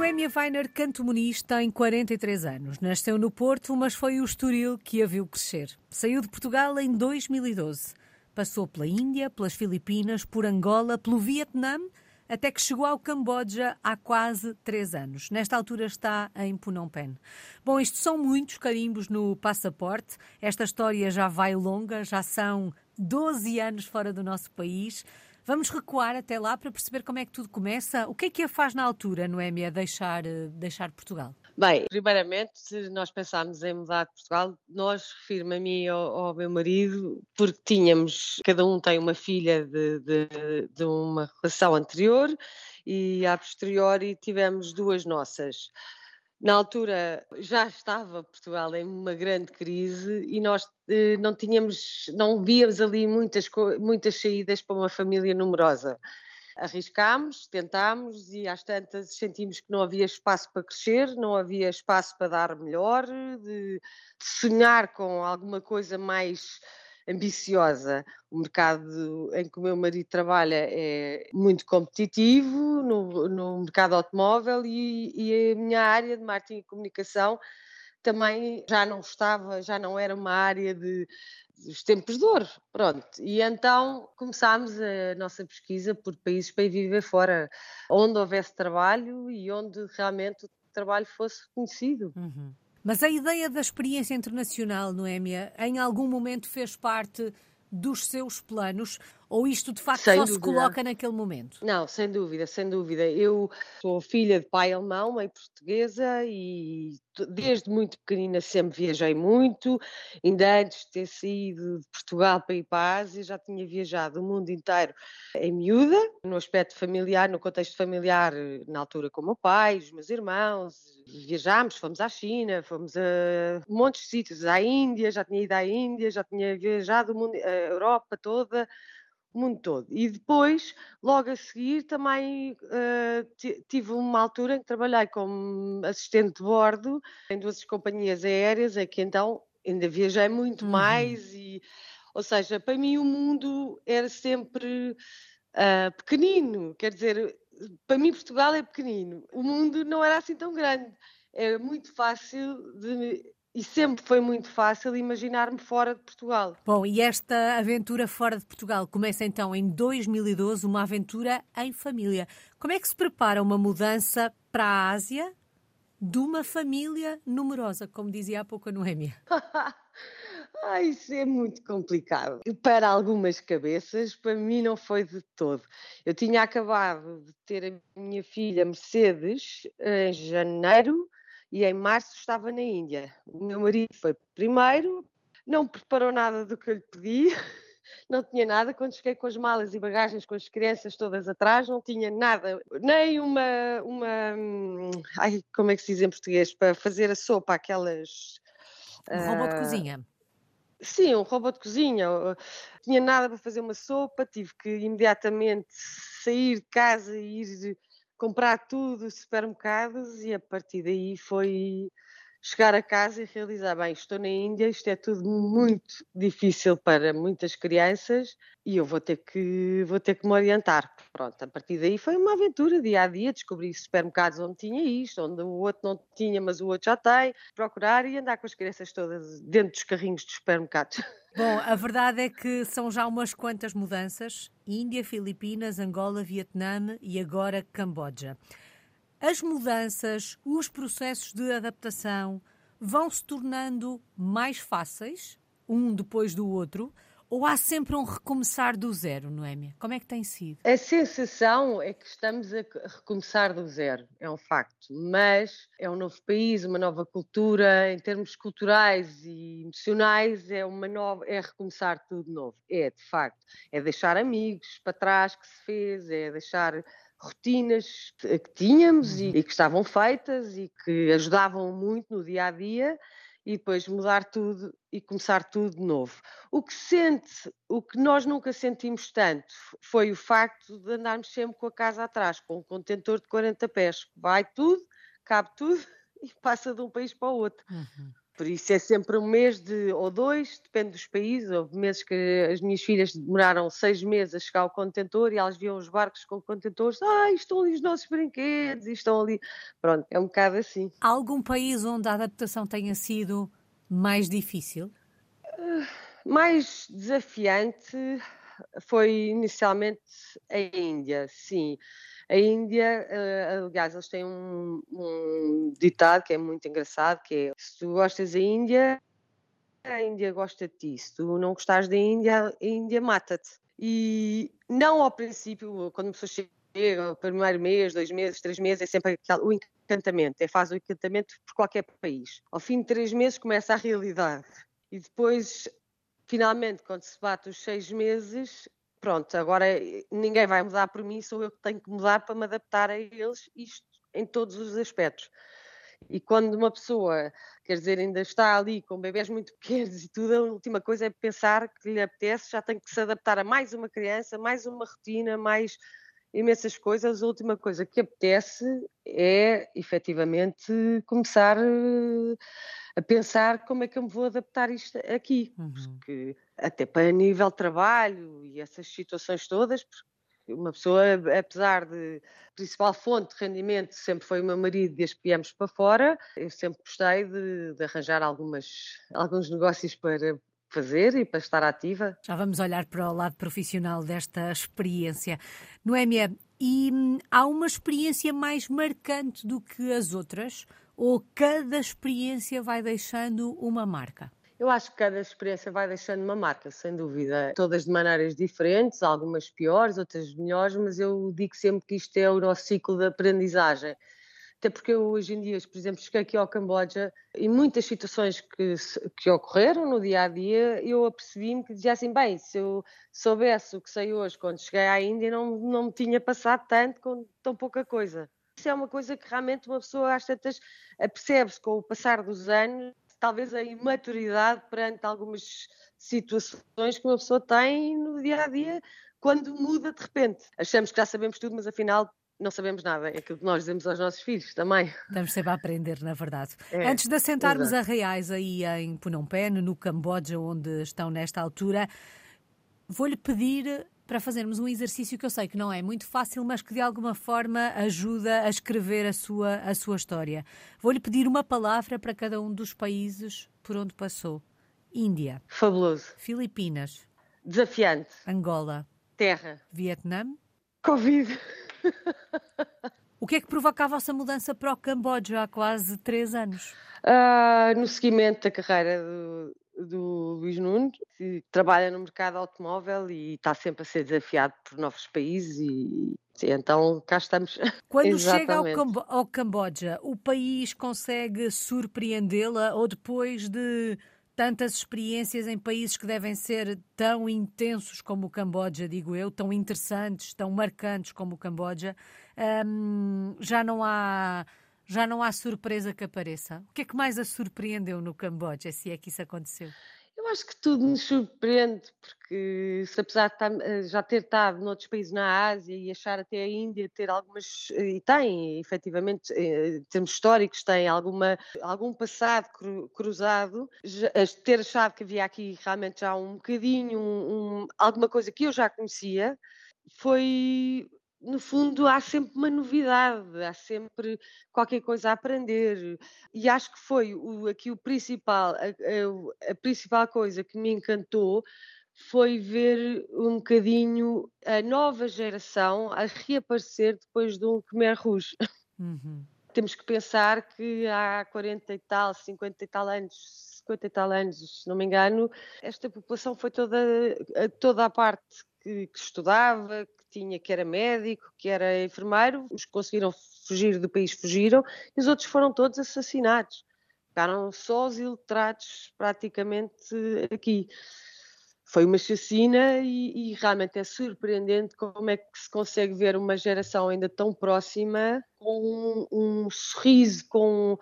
Noémia Weiner Canto Muniz tem 43 anos. Nasceu no Porto, mas foi o Estoril que a viu crescer. Saiu de Portugal em 2012. Passou pela Índia, pelas Filipinas, por Angola, pelo Vietnã, até que chegou ao Camboja há quase três anos. Nesta altura está em Phnom Penh. Bom, isto são muitos carimbos no passaporte. Esta história já vai longa, já são 12 anos fora do nosso país. Vamos recuar até lá para perceber como é que tudo começa. O que é que a faz na altura, Noémia, deixar, eh, deixar Portugal? Bem, primeiramente, nós pensarmos em mudar de Portugal, nós, refiro-me a mim e ao, ao, meu marido, porque tínhamos, cada um tem uma filha de, de, de uma relação anterior e a posteriori tivemos duas nossas. Na altura já estava Portugal em uma grande crise e nós eh, não tínhamos, não víamos ali muitas, muitas saídas para uma família numerosa. Arriscámos, tentámos e às tantas sentimos que não havia espaço para crescer, não havia espaço para dar melhor, de, de sonhar com alguma coisa mais ambiciosa. O mercado em que o meu marido trabalha é muito competitivo no, no mercado automóvel e, e a minha área de marketing e comunicação também já não estava, já não era uma área de dos tempos de ouro, pronto. E então começámos a nossa pesquisa por países para ir viver fora, onde houvesse trabalho e onde realmente o trabalho fosse reconhecido. Uhum. Mas a ideia da experiência internacional, Noémia, em algum momento fez parte dos seus planos ou isto de facto sem só dúvida. se coloca naquele momento? Não, sem dúvida, sem dúvida. Eu sou filha de pai alemão, mãe portuguesa e desde muito pequenina sempre viajei muito. Ainda antes de ter saído de Portugal para ir para a Ásia, já tinha viajado o mundo inteiro em miúda, no aspecto familiar, no contexto familiar, na altura com o meu pai, os meus irmãos. Viajámos, fomos à China, fomos a montes de sítios, à Índia, já tinha ido à Índia, já tinha viajado a Europa toda o mundo todo. E depois, logo a seguir, também uh, tive uma altura em que trabalhei como assistente de bordo em duas companhias aéreas, é que então ainda viajei muito uhum. mais e, ou seja, para mim o mundo era sempre uh, pequenino, quer dizer, para mim Portugal é pequenino, o mundo não era assim tão grande. É muito fácil de e sempre foi muito fácil imaginar-me fora de Portugal. Bom, e esta aventura fora de Portugal começa então em 2012, uma aventura em família. Como é que se prepara uma mudança para a Ásia de uma família numerosa, como dizia há pouco a Noémia? Ah, isso é muito complicado. Para algumas cabeças, para mim não foi de todo. Eu tinha acabado de ter a minha filha Mercedes em janeiro e em março estava na Índia. O meu marido foi primeiro, não preparou nada do que eu lhe pedi, não tinha nada. Quando cheguei com as malas e bagagens, com as crianças todas atrás, não tinha nada, nem uma, uma ai, como é que se diz em português, para fazer a sopa, aquelas. Um uh, robô de ah, cozinha. Sim, um robô de cozinha. Não tinha nada para fazer uma sopa, tive que imediatamente sair de casa e ir comprar tudo, supermercados, e a partir daí foi chegar a casa e realizar, bem, estou na Índia, isto é tudo muito difícil para muitas crianças e eu vou ter que, vou ter que me orientar. Pronto, a partir daí foi uma aventura, dia a dia, descobri supermercados onde tinha isto, onde o outro não tinha, mas o outro já tem, procurar e andar com as crianças todas dentro dos carrinhos dos supermercados. Bom, a verdade é que são já umas quantas mudanças: Índia, Filipinas, Angola, Vietnã e agora Camboja. As mudanças, os processos de adaptação vão se tornando mais fáceis, um depois do outro, ou há sempre um recomeçar do zero, Noémia? Como é que tem sido? A sensação é que estamos a recomeçar do zero, é um facto, mas é um novo país, uma nova cultura, em termos culturais e emocionais, é uma nova, é recomeçar tudo de novo. É, de facto, é deixar amigos para trás que se fez, é deixar rotinas que tínhamos e, uhum. e que estavam feitas e que ajudavam muito no dia a dia e depois mudar tudo e começar tudo de novo. O que sente, o que nós nunca sentimos tanto foi o facto de andarmos sempre com a casa atrás, com um contentor de 40 pés. Vai tudo, cabe tudo e passa de um país para o outro. Uhum. Por isso é sempre um mês de, ou dois, depende dos países. Houve meses que as minhas filhas demoraram seis meses a chegar ao contentor e elas viam os barcos com contentores. Ah, estão ali os nossos brinquedos estão ali. Pronto, é um bocado assim. Há algum país onde a adaptação tenha sido mais difícil? Uh, mais desafiante foi inicialmente a Índia, sim. A Índia, uh, aliás, eles têm um, um, ditado que é muito engraçado, que é se tu gostas da Índia, a Índia gosta de ti. Se tu não gostares da Índia, a Índia mata-te. E não ao princípio, quando a pessoa chega, o primeiro mês, dois meses, três meses, é sempre o encantamento, é faz o encantamento por qualquer país. Ao fim de três meses começa a realidade. E depois, finalmente, quando se bate os seis meses, pronto, agora ninguém vai mudar por mim, sou eu que tenho que mudar para me adaptar a eles, isto em todos os aspectos. E quando uma pessoa, quer dizer, ainda está ali com bebés muito pequenos e tudo, a última coisa é pensar que lhe apetece, já tem que se adaptar a mais uma criança, mais uma rotina, mais imensas coisas. A última coisa que apetece é efetivamente começar eh, a pensar como é que eu me vou adaptar isto aqui. Uhum. Porque até para nível de trabalho e essas situações todas, uma pessoa, apesar de principal fonte de rendimento sempre foi o meu marido desde que viemos para fora, eu sempre gostei de, de arranjar algumas, alguns negócios para, fazer e para estar ativa. Já vamos olhar para o lado profissional desta experiência. Noémia, e há uma experiência mais marcante do que as outras? Ou cada experiência vai deixando uma marca? Eu acho que cada experiência vai deixando uma marca, sem dúvida. Todas de maneiras diferentes, algumas piores, outras melhores, mas eu digo sempre que isto é o nosso ciclo de aprendizagem. Até porque eu, hoje em dia, por exemplo, cheguei aqui ao Camboja e muitas situações que, que ocorreram no dia a dia, eu apercebi-me que dizia assim: bem, se eu soubesse o que sei hoje quando cheguei à Índia, não, não me tinha passado tanto com tão pouca coisa. Isso é uma coisa que realmente uma pessoa às tantas percebe-se com o passar dos anos, talvez a imaturidade perante algumas situações que uma pessoa tem no dia a dia quando muda de repente. Achamos que já sabemos tudo, mas afinal não sabemos nada, é aquilo que nós dizemos aos nossos filhos também. Estamos sempre a aprender, na verdade. É, Antes de assentarmos exato. a reais aí em Phnom Penh, no Camboja, onde estão nesta altura, vou-lhe pedir para fazermos um exercício que eu sei que não é muito fácil, mas que de alguma forma ajuda a escrever a sua, a sua história. Vou-lhe pedir uma palavra para cada um dos países por onde passou. Índia. Fabuloso. Filipinas. Desafiante. Angola. Terra. Vietnã. Covid. O que é que provocava essa mudança para o Camboja há quase três anos? Uh, no seguimento da carreira do, do Luís Nunes, que trabalha no mercado automóvel e está sempre a ser desafiado por novos países e, e então cá estamos. Quando chega ao, Cambo ao Camboja, o país consegue surpreendê-la ou depois de tantas experiências em países que devem ser tão intensos como o Camboja, digo eu, tão interessantes, tão marcantes como o Camboja, hum, já não há já não há surpresa que apareça. O que é que mais a surpreendeu no Camboja, se é que isso aconteceu? Eu acho que tudo nos surpreende, porque se apesar de estar, eh, já ter estado noutros países na Ásia e achar até a Índia ter algumas, eh, e tem, efetivamente, eh, em termos históricos, tem alguma, algum passado cruzado, ter achado que havia aqui realmente já um bocadinho, um, um, alguma coisa que eu já conhecia, foi no fundo, há sempre uma novidade, há sempre qualquer coisa a aprender. E acho que foi o, aqui o principal, a, a, a, principal coisa que me encantou foi ver um bocadinho a nova geração a reaparecer depois de um Khmer Rouge. Uhum. Temos que pensar que há 40 e tal, 50 e tal anos, 50 e tal anos, se não me engano, esta população foi toda, toda a parte que, que estudava, tinha, que era médico, que era enfermeiro, os que conseguiram fugir do país fugiram, e os outros foram todos assassinados. Ficaram só os iletrados praticamente aqui. Foi uma chacina e, e, realmente é surpreendente como é que se consegue ver uma geração ainda tão próxima com um, um sorriso, com,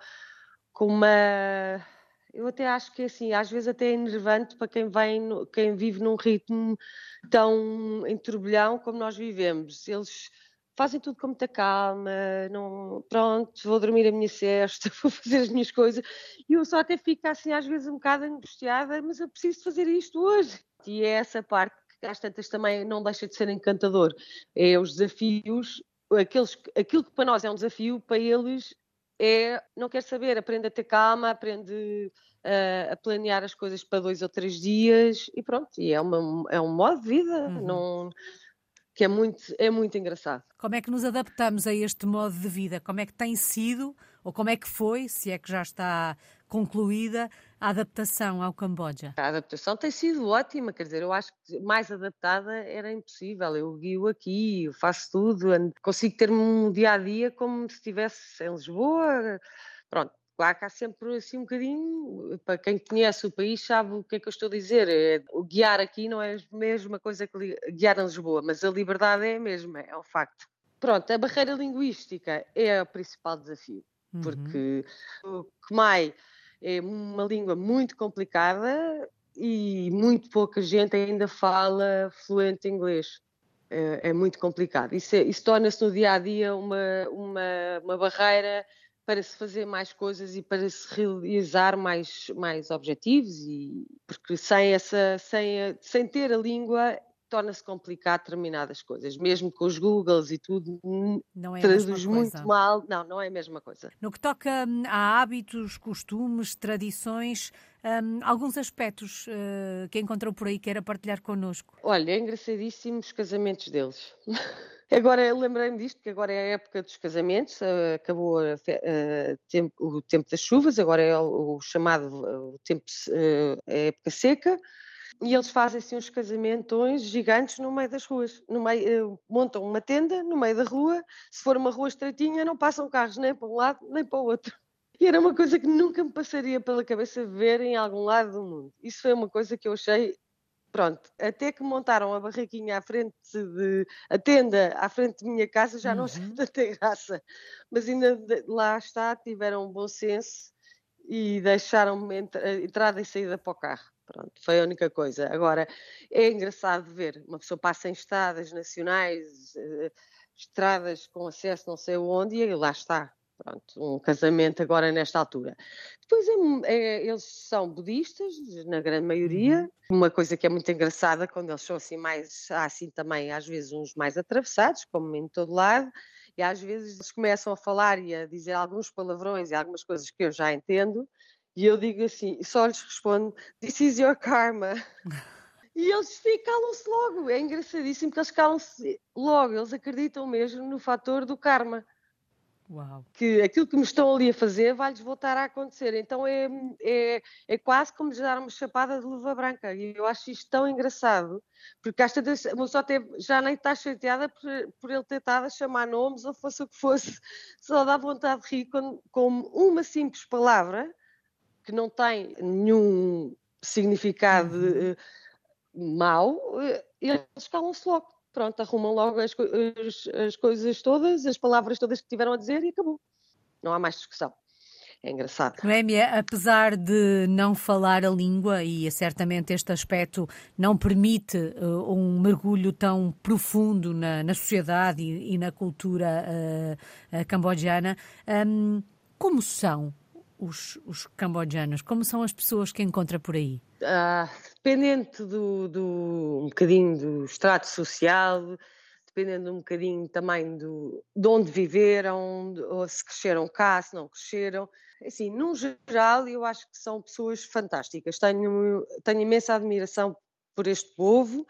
com uma eu até acho que assim, às vezes até é enervante para quem vem, quem vive num ritmo tão em turbilhão como nós vivemos. Eles fazem tudo com muita calma, não, pronto, vou dormir a minha cesta, vou fazer as minhas coisas. E eu só até fico assim às vezes um bocado angustiada, mas eu preciso fazer isto hoje. E é essa parte que às tantas também não deixa de ser encantador. É os desafios, aqueles, aquilo que para nós é um desafio, para eles é, não quer saber, aprende a ter calma, aprende a, a planear as coisas para dois ou três dias e pronto, e é, uma, é um modo de vida, uhum. não que é muito, é muito engraçado. Como é que nos adaptamos a este modo de vida? Como é que tem sido, ou como é que foi, se é que já está concluída, a adaptação ao Camboja? A adaptação tem sido ótima, quer dizer, eu acho que mais adaptada era impossível. Eu guio aqui, eu faço tudo, consigo ter um dia a dia como se estivesse em Lisboa. Pronto, Claro que há sempre assim um bocadinho, para quem conhece o país sabe o que é que eu estou a dizer. É, o guiar aqui não é a mesma coisa que guiar em Lisboa, mas a liberdade é a mesma, é o facto. Pronto, a barreira linguística é o principal desafio, uhum. porque o Khmer é uma língua muito complicada e muito pouca gente ainda fala fluente inglês. É, é muito complicado. Isso, é, isso torna-se no dia a dia uma, uma, uma barreira para se fazer mais coisas e para se realizar mais, mais objetivos e porque sem essa sem, sem ter a língua torna-se complicado determinadas coisas, mesmo com os Googles e tudo, não é traduz muito mal. Não, não é a mesma coisa. No que toca hum, a hábitos, costumes, tradições, um, alguns aspectos uh, que encontrou por aí que era partilhar connosco. Olha, é engraçadíssimo os casamentos deles. Agora lembrei-me disto, que agora é a época dos casamentos, eh, acabou a, a, a, o tempo das chuvas, agora é o, o chamado o tempo, eh, a época seca, e eles fazem assim uns casamentos gigantes no meio das ruas. No meio, eh, montam uma tenda no meio da rua, se for uma rua estreitinha, não passam carros nem para um lado nem para o outro. E era uma coisa que nunca me passaria pela cabeça ver em algum lado do mundo. Isso foi uma coisa que eu achei Pronto, até que montaram a barraquinha à frente de. a tenda à frente de minha casa já uhum. não sei tanta graça. Mas ainda lá está, tiveram um bom senso e deixaram-me entrada e saída para o carro. Pronto, foi a única coisa. Agora, é engraçado ver, uma pessoa passa em estradas nacionais, eh, estradas com acesso não sei onde, e lá está, Pronto, um casamento agora nesta altura. Depois é, é, eles são budistas, na grande maioria. Uhum. Uma coisa que é muito engraçada, quando eles são assim mais, há assim também às vezes uns mais atravessados, como em todo lado, e às vezes eles começam a falar e a dizer alguns palavrões e algumas coisas que eu já entendo, e eu digo assim, só lhes respondo, this is your karma. E eles calam-se logo, é engraçadíssimo que eles calam-se logo, eles acreditam mesmo no fator do karma. Uau. que aquilo que me estão ali a fazer vai-lhes voltar a acontecer. Então é, é, é quase como lhes dar uma chapada de luva branca. E eu acho isto tão engraçado, porque esta uma só já nem está chateada por, por ele ter estado a chamar nomes ou fosse o que fosse, só dá vontade de rir com, com uma simples palavra que não tem nenhum significado uhum. uh, mau, uh, eles calam-se logo pronto, arrumam logo as, as, as coisas todas, as palavras todas que tiveram a dizer e acabou. Não há mais discussão. É engraçado. Noémia, apesar de não falar a língua, e certamente este aspecto não permite uh, um mergulho tão profundo na, na sociedade e, e, na cultura cambodjana, um, como são os, os cambojanos? Como são as pessoas que encontra por aí? Ah, dependente do, do, um bocadinho do extrato social, dependendo um bocadinho também do, de onde viveram, se cresceram cá, se não cresceram. Assim, num geral, eu acho que são pessoas fantásticas. Tenho, tenho imensa admiração por este povo,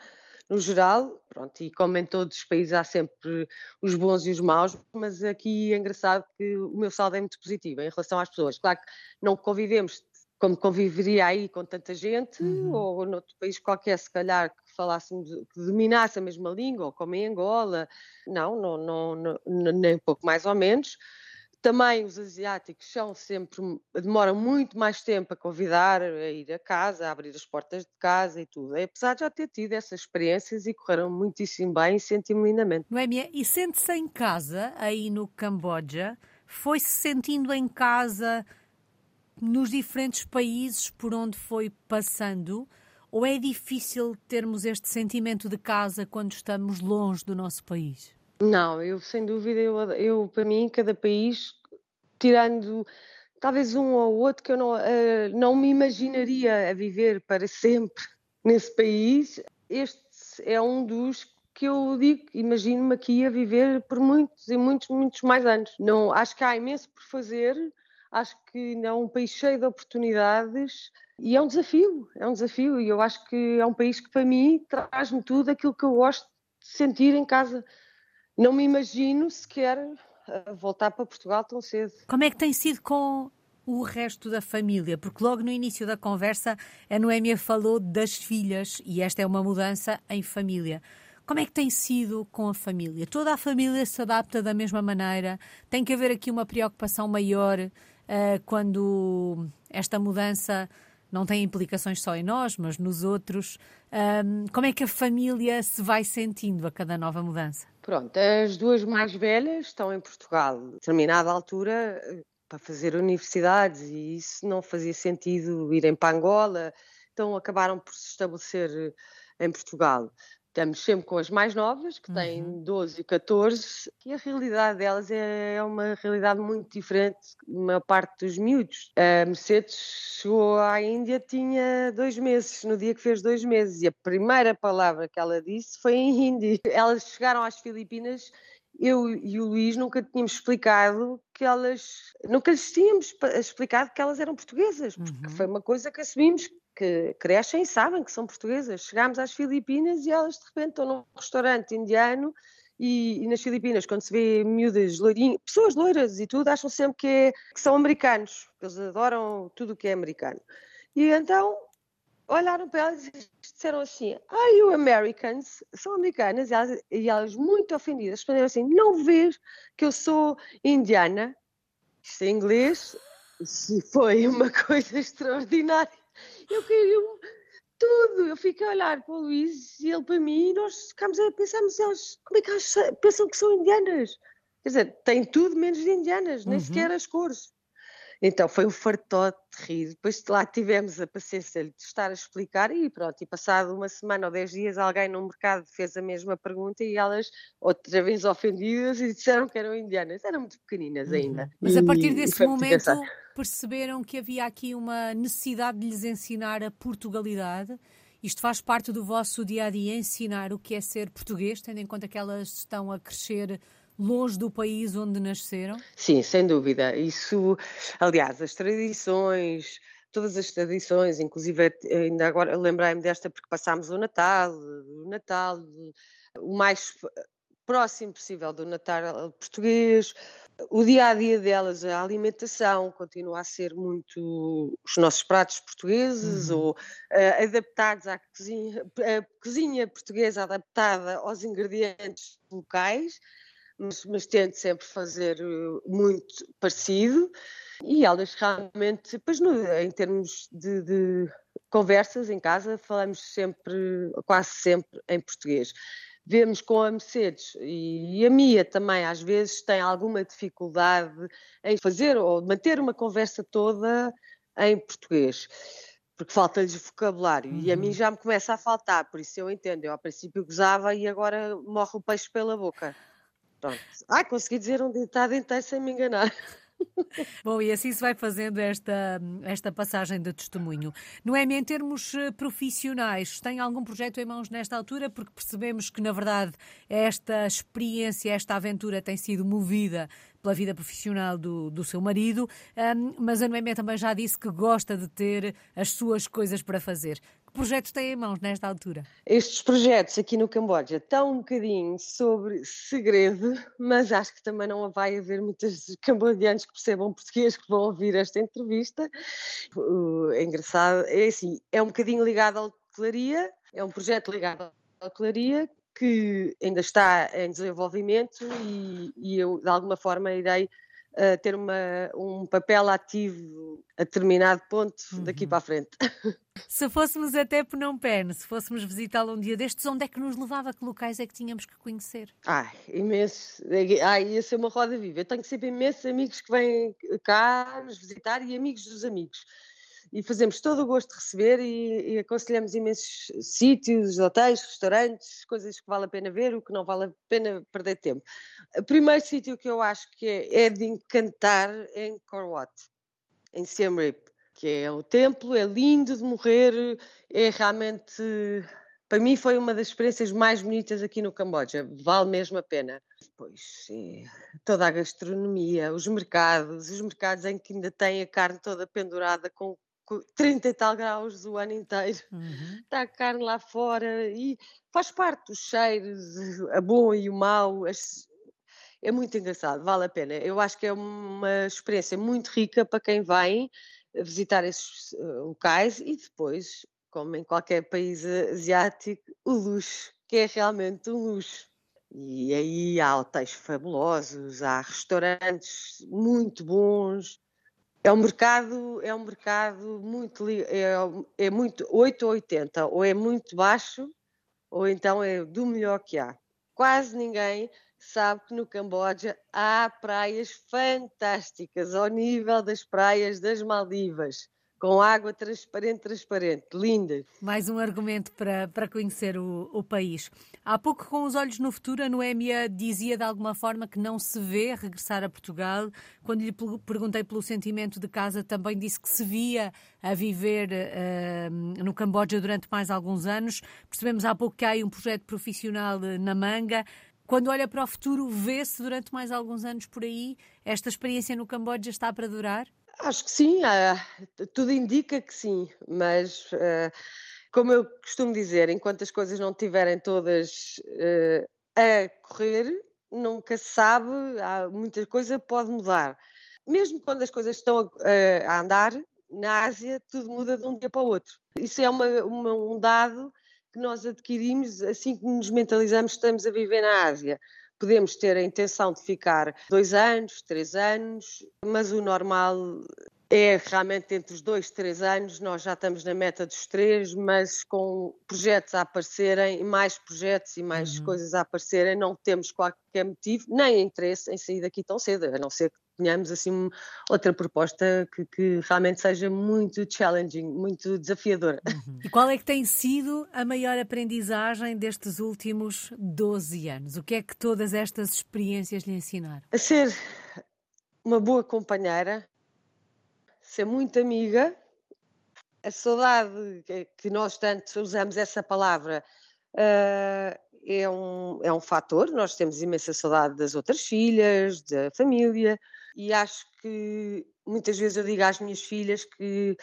no geral, pronto, e como em todos os países há sempre os bons e os maus, mas aqui é engraçado que o meu saldo é muito positivo em relação às pessoas. Claro que não convivemos como conviveria aí com tanta gente, uhum. ou noutro país qualquer, se calhar, que falássemos, que dominasse a mesma língua, ou como em Angola, não, não, não, não nem pouco mais ou menos. Também os asiáticos são sempre, demoram muito mais tempo a convidar, a ir a casa, a abrir as portas de casa e tudo. Apesar de já ter tido essas experiências e correram muitíssimo bem e senti-me lindamente. Noémia, e sente-se em casa aí no Camboja? Foi-se sentindo em casa nos diferentes países por onde foi passando? Ou é difícil termos este sentimento de casa quando estamos longe do nosso país? Não, eu sem dúvida, eu, eu para mim, cada país, tirando talvez um ou outro que eu não, uh, não me imaginaria a viver para sempre nesse país, este é um dos que eu digo, imagino-me aqui a viver por muitos e muitos, muitos mais anos. Não, acho que há imenso por fazer, acho que é um país cheio de oportunidades e é um desafio, é um desafio e eu acho que é um país que para mim traz-me tudo aquilo que eu gosto de sentir em casa. Não me imagino sequer voltar para Portugal tão cedo. Como é que tem sido com o resto da família? Porque logo no início da conversa a Noémia falou das filhas e esta é uma mudança em família. Como é que tem sido com a família? Toda a família se adapta da mesma maneira? Tem que haver aqui uma preocupação maior uh, quando esta mudança não tem implicações só em nós, mas nos outros. Um, como é que a família se vai sentindo a cada nova mudança? Pronto, as duas mais velhas estão em Portugal. A determinada altura, para fazer universidades, e isso não fazia sentido irem para Angola, então acabaram por se estabelecer em Portugal. Estamos sempre com as mais novas, que têm uhum. 12 e 14, e a realidade delas é, é uma realidade muito diferente uma parte dos miúdos. A Mercedes chegou à Índia, tinha dois meses, no dia que fez dois meses, e a primeira palavra que ela disse foi em hindi. Elas chegaram às Filipinas eu e o Luís nunca tínhamos explicado que elas, nunca lhes tínhamos explicado que elas eram portuguesas, porque uhum. foi uma coisa que assumimos que crescem e sabem que são portuguesas. Chegámos às Filipinas e elas de repente estão num restaurante indiano e, e nas Filipinas, quando se vê miúdas loirinhas, pessoas loiras e tudo, acham sempre que, é, que são americanos, eles adoram tudo o que é americano. E então olharam para elas e disseram assim: Are you Americans? São americanas. E elas, e elas muito ofendidas, responderam assim: Não vês que eu sou indiana? Isto em inglês. Isso foi uma coisa extraordinária. Eu queria tudo. Eu fiquei a olhar para o Luís e ele para mim e nós ficámos a pensar, mas elas, como é que elas pensam que são indianas? Quer dizer, tem tudo menos de indianas, nem uhum. sequer as cores. Então foi um fartote de rir. Depois lá tivemos a paciência de estar a explicar e pronto. E passado uma semana ou dez dias, alguém no mercado fez a mesma pergunta e elas, outra vez ofendidas, e disseram que eram indianas. Eram muito pequeninas ainda. Uhum. Mas a partir desse momento perceberam que havia aqui uma necessidade de lhes ensinar a Portugalidade. Isto faz parte do vosso dia a dia ensinar o que é ser português, tendo em conta que elas estão a crescer longe do país onde nasceram? Sim, sem dúvida. Isso, aliás, as tradições, todas as tradições, inclusive ainda agora lembrei-me desta porque passámos o Natal, o Natal, o mais próximo possível do Natal português. O dia a dia delas, a alimentação, continua a ser muito os nossos pratos portugueses uhum. ou uh, adaptados à cozinha, a cozinha portuguesa adaptada aos ingredientes locais mas, mas tento sempre fazer eh, muito parecido e elas realmente, depois no, em termos de, de, conversas em casa, falamos sempre, quase sempre em português. Vemos com a Mercedes e a Mia também às vezes tem alguma dificuldade em fazer ou manter uma conversa toda em português porque falta-lhes vocabulário uhum. e a mim uhum. já me começa a faltar, por isso eu entendo. Eu ao princípio gozava e agora morre o peixe pela boca. Pronto. Ah, consegui dizer um ditado inteiro sem me enganar. Bom, e assim se vai fazendo esta, esta passagem de testemunho. Noémia, em termos eh, profissionais, tem algum projeto em mãos nesta altura? Porque percebemos que, na verdade, esta experiência, esta aventura tem sido movida pela vida profissional do, do seu marido, um, mas a Noémia também já disse que gosta de ter as suas coisas para fazer. Projetos tem em mãos nesta altura? Estes projetos aqui no Camboja estão um bocadinho sobre segredo, mas acho que também não vai haver muitos cambodianos que percebam português que vão ouvir esta entrevista. É engraçado, é assim, é um bocadinho ligado à hotelaria, é um projeto ligado à hotelaria que ainda está em desenvolvimento e, e eu, de alguma forma, irei uh, ter uma, um papel ativo a determinado ponto uhum. daqui para a frente. Se fôssemos até Phnom Penh, se fôssemos visitá-lo um dia destes, onde é que nos levava? Que locais é que tínhamos que conhecer? Ai, imenso. Ai, ia ser uma roda viva. Eu tenho sempre imensos amigos que vêm cá nos visitar e amigos dos amigos. E fazemos todo o gosto de receber e, e aconselhamos imensos sítios, hotéis, restaurantes, coisas que vale a pena ver, o que não vale a pena perder tempo. O primeiro sítio que eu acho que é, é de encantar é em Korwat, em Siem Reap, que é o templo, é lindo de morrer, é realmente para mim foi uma das experiências mais bonitas aqui no Camboja, vale mesmo a pena. Pois, toda a gastronomia, os mercados, os mercados em que ainda tem a carne toda pendurada com 30 e tal graus o ano inteiro. Uhum. Está a carne lá fora e faz parte dos cheiros, a bom e o mau. É muito engraçado, vale a pena. Eu acho que é uma experiência muito rica para quem vem visitar esses uh, locais e depois, como em qualquer país asiático, o luxo, que é realmente um luxo. E aí há hotéis fabulosos, há restaurantes muito bons, é um mercado, é um mercado muito é, é muito 8 ou 80, ou é muito baixo, ou então é do melhor que há. Quase ninguém sabe que no Camboja há praias fantásticas, ao nível das praias das Maldivas com água transparente, transparente, linda. Mais um argumento para, para conhecer o, o país. Há pouco, com os olhos no futuro, a Noémia dizia de alguma forma que não se vê regressar a Portugal. Quando lhe perguntei pelo sentimento de casa, também disse que se via a viver uh, no Camboja durante mais alguns anos. Percebemos há pouco que há aí um projeto profissional eh, na manga. Quando olha para o futuro, vê-se durante mais alguns anos por aí? Esta experiência no Camboja está para durar? Acho que sim, tudo indica que sim, mas uh, como eu costumo dizer, enquanto as coisas não estiverem todas uh, a correr, nunca se sabe, há, muita coisa pode mudar. Mesmo quando as coisas estão a, a, andar, na Ásia tudo muda de um dia para o outro. Isso é uma, uma, um dado que nós adquirimos assim que nos mentalizamos que estamos a viver na Ásia. Podemos ter a intenção de ficar dois anos, três anos, mas o normal é realmente entre os dois, três anos, nós já estamos na meta dos três, mas com projetos a aparecerem, mais projetos e mais uhum. coisas a aparecerem, não temos qualquer motivo, nem interesse em sair daqui tão cedo, a não ser que tenhamos assim outra proposta que, que realmente seja muito challenging, muito desafiadora. Uhum. E qual é que tem sido a maior aprendizagem destes últimos 12 anos? O que é que todas estas experiências lhe ensinaram? A ser uma boa companheira, ser muito amiga, a saudade que nós tanto usamos essa palavra uh, é um, é um fator. Nós temos imensa saudade das outras filhas, da família, e acho que muitas vezes eu digo às minhas filhas que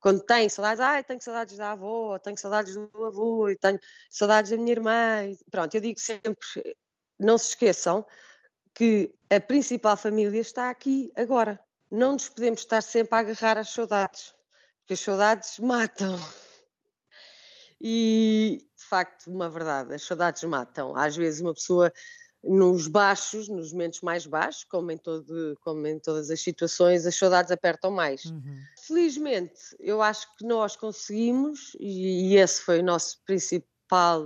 quando têm saudades, ah, tenho saudades da avó, tenho saudades do avô, tenho saudades da minha irmã. Pronto, eu digo sempre, não se esqueçam que a principal família está aqui agora. Não nos podemos estar sempre a agarrar às saudades, porque as saudades matam. E, de facto, uma verdade, as saudades matam. Às vezes uma pessoa nos baixos, nos momentos mais baixos, como em, todo, como em todas as situações, as saudades apertam mais. Uhum. Felizmente, eu acho que nós conseguimos, e, e, esse foi o nosso principal.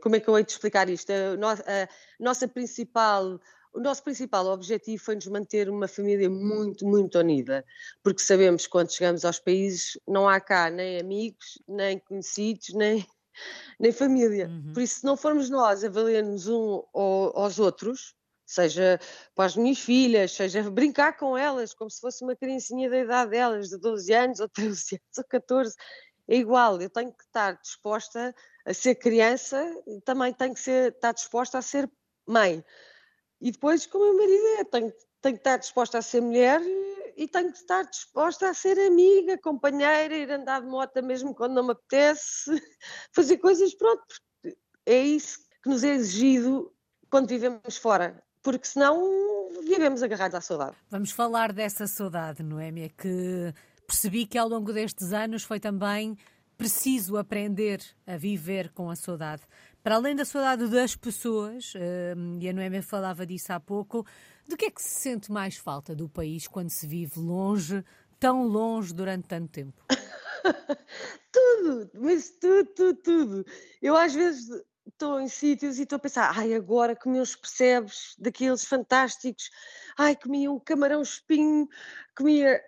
Como é que eu hei de explicar isto? A, no, a nossa principal. O nosso principal objetivo foi nos manter uma família muito, muito unida, porque sabemos que quando chegamos aos países não há cá nem amigos, nem conhecidos, nem, nem família. Uhum. Por isso, se não formos nós a valer-nos um aos outros, seja para as minhas filhas, seja brincar com elas como se fosse uma criancinha da idade delas, de 12 anos, ou 13 anos, ou 14, é igual. Eu tenho que estar disposta a ser criança e também tenho que ser, estar disposta a ser mãe. E depois, como o meu marido é, tenho, tenho que estar disposta a ser mulher e tenho que estar disposta a ser amiga, companheira, ir andar de moto mesmo quando não me apetece, fazer coisas, pronto. É isso que nos é exigido quando vivemos fora, porque senão vivemos agarrados à saudade. Vamos falar dessa saudade, Noémia, que percebi que ao longo destes anos foi também preciso aprender a viver com a saudade. Para além da saudade das pessoas, hum, e a Noémia falava disso há pouco, de que é que se sente mais falta do país quando se vive longe, tão longe durante tanto tempo? tudo, mas tudo, tudo, tudo. Eu às vezes estou em sítios e estou a pensar, ai, agora comi uns percebes daqueles fantásticos, ai, comia um camarão espinho, comia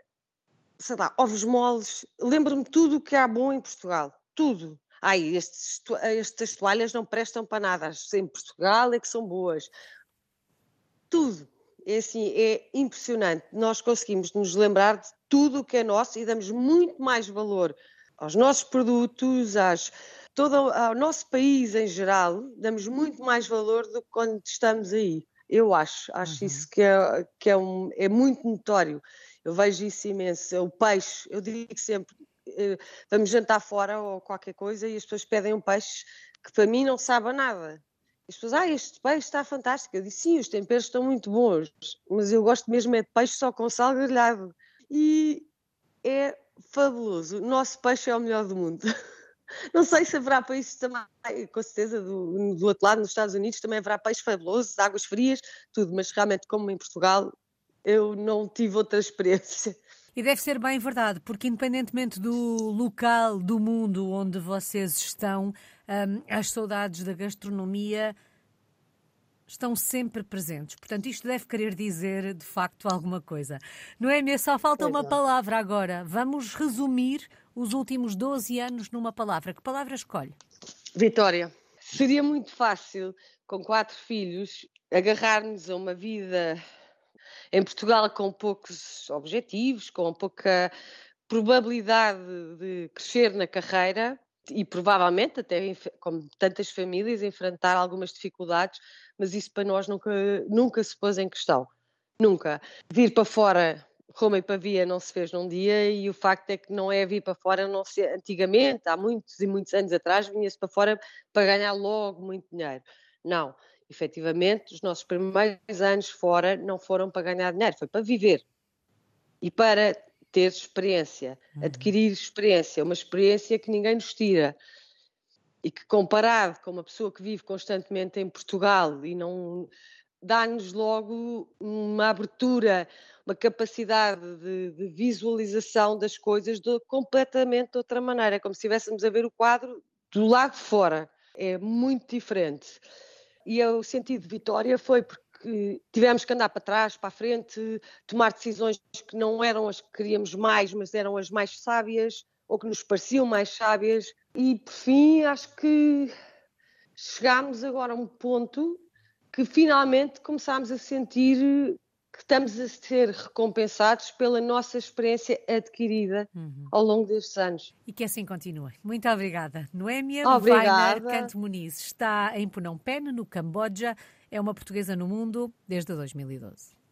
sei lá, ovos moles, lembro-me tudo o que há bom em Portugal, tudo. Ai, estes, estas toalhas não prestam para nada, em Portugal é que são boas. Tudo. É assim, é impressionante. Nós conseguimos nos lembrar de tudo o que é nosso e damos muito mais valor aos nossos produtos, às, todo ao nosso país em geral, damos muito mais valor do que quando estamos aí. Eu acho, acho uhum. isso que, é, que é, um, é muito notório. Eu vejo isso imenso. O peixe, eu digo sempre, vamos jantar fora ou qualquer coisa e as pessoas pedem um peixe que para mim não sabe nada. As pessoas, ah, este peixe está fantástico. Eu disse, sim, os temperos estão muito bons, mas eu gosto mesmo é de peixe só com sal grelhado. E é fabuloso. O nosso peixe é o melhor do mundo. Não sei se haverá países também, com certeza, do, do outro lado, nos Estados Unidos, também haverá peixe fabuloso, águas frias, tudo, mas realmente, como em Portugal, eu não tive outra experiência. E deve ser bem verdade, porque independentemente do local do mundo onde vocês estão, um, as saudades da gastronomia estão sempre presentes. Portanto, isto deve querer dizer, de facto, alguma coisa. Noémia, só falta uma palavra agora. Vamos resumir os últimos 12 anos numa palavra. Que palavra escolhe? Vitória. Seria muito fácil, com quatro filhos, agarrar-nos a uma vida em Portugal, com poucos objetivos, com pouca probabilidade de crescer na carreira e provavelmente até como tantas famílias enfrentar algumas dificuldades, mas isso para nós nunca nunca se pôs em questão. Nunca. Vir para fora Roma e Pavia não se fez num dia e o facto é que não é vir para fora, não se, antigamente, há muitos e muitos anos atrás, vinha-se para fora para ganhar logo muito dinheiro. Não, efetivamente, os nossos primeiros anos fora não foram para ganhar dinheiro, foi para viver e para ter experiência, uhum. adquirir experiência, uma experiência que ninguém nos tira e que comparado com uma pessoa que vive constantemente em Portugal e não dá-nos logo uma abertura, uma capacidade de, de, visualização das coisas de completamente de outra maneira, como se estivéssemos a ver o quadro do lado de fora. É muito diferente. E o sentido de vitória foi porque tivemos que andar para trás, para a frente, tomar decisões que não eram as que queríamos mais, mas eram as mais sábias ou que nos pareciam mais sábias. E por fim, acho que chegámos agora a um ponto que finalmente começámos a sentir que estamos a ser recompensados pela nossa experiência adquirida uhum. ao longo destes anos. E que assim continue. Muito obrigada. Noémia Weiner Canto Muniz está em Phnom Penh, no Camboja. É uma portuguesa no mundo desde 2012.